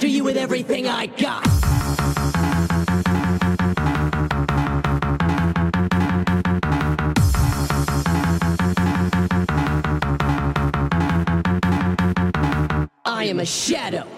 after you with everything I got. I am a shadow.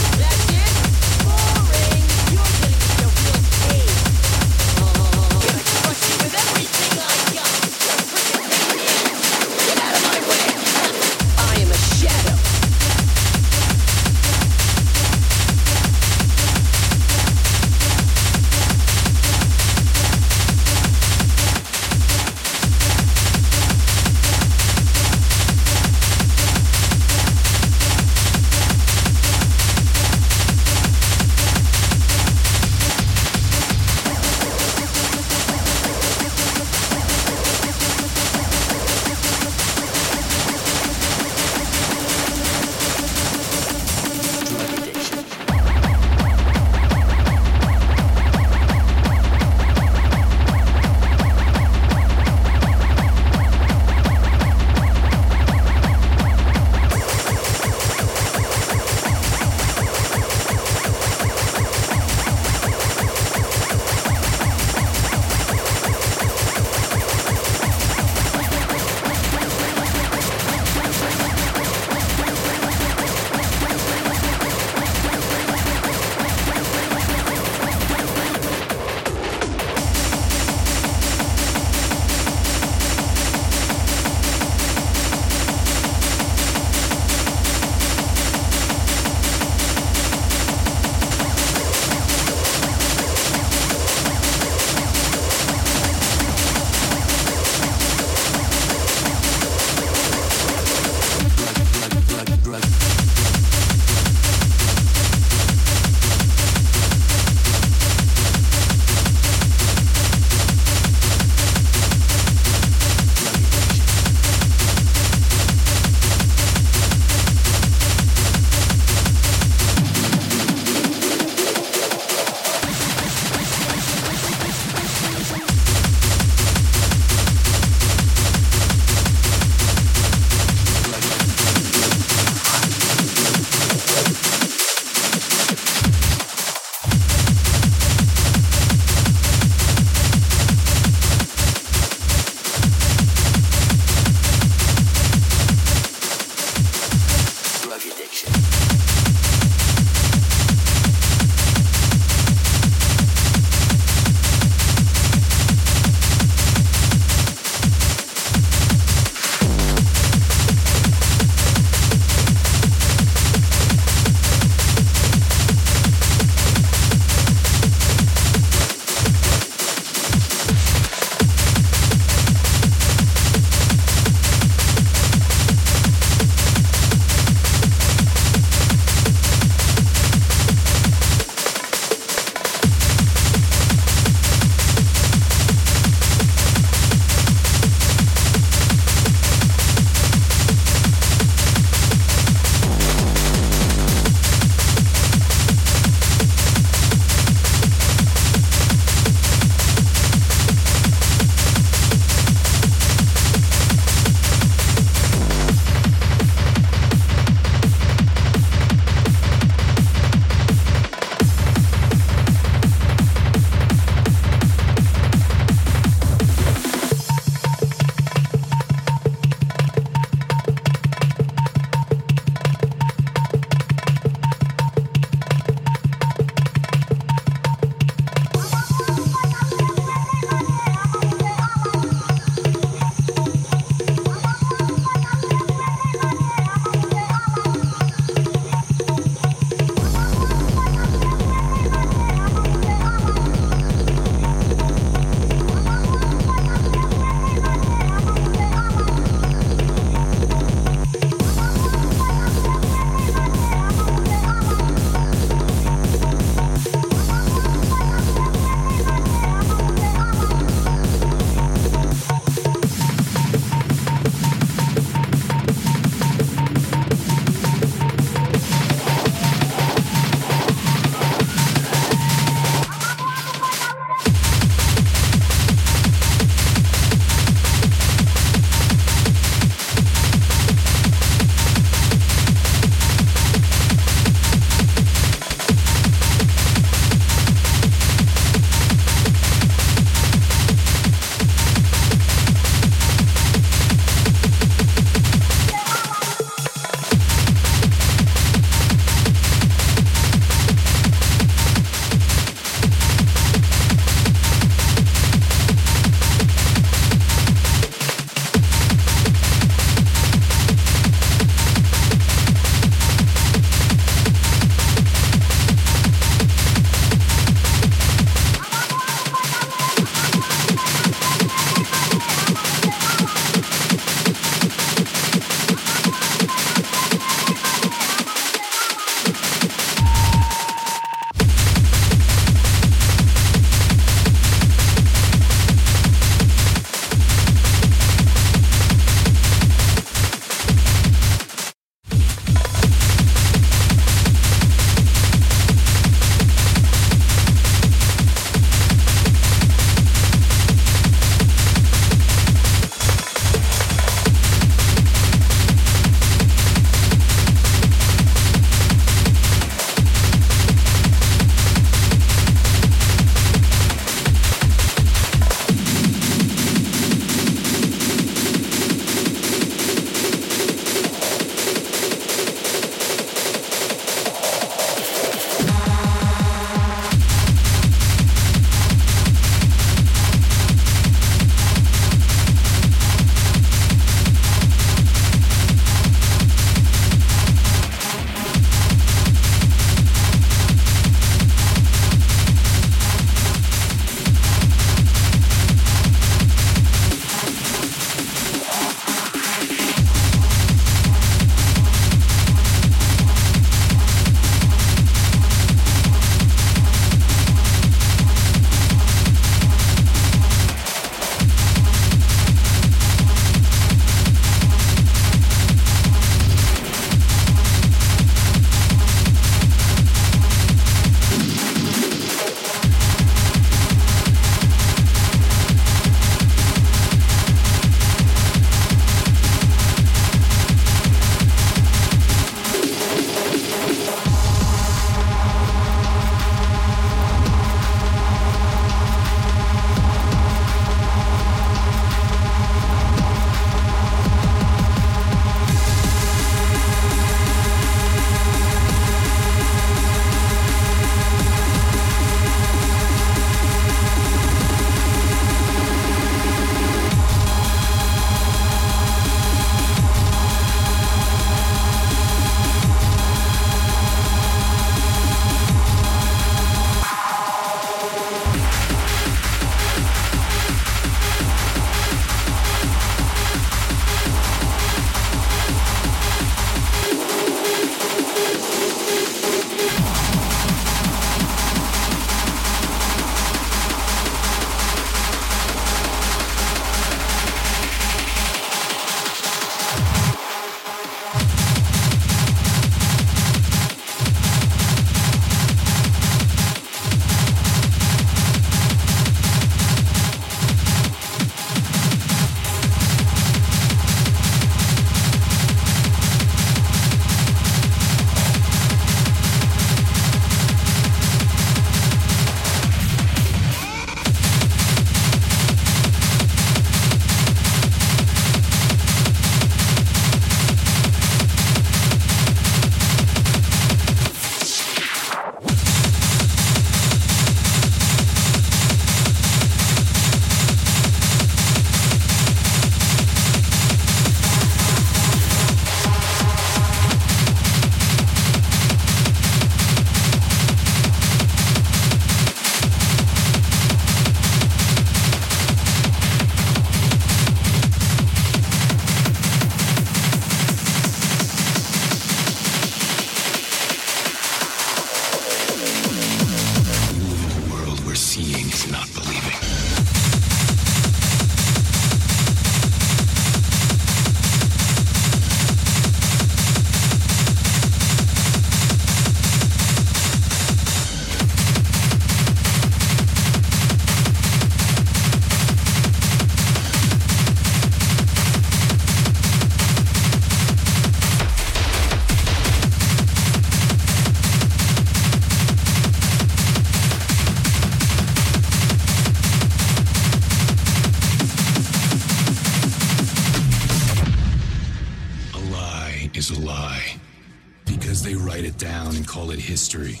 Call it history,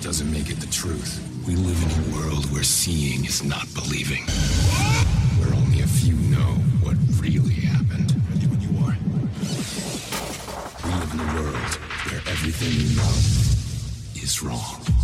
doesn't make it the truth. We live in a world where seeing is not believing. Where only a few know what really happened. Ready when you are. We live in a world where everything you know is wrong.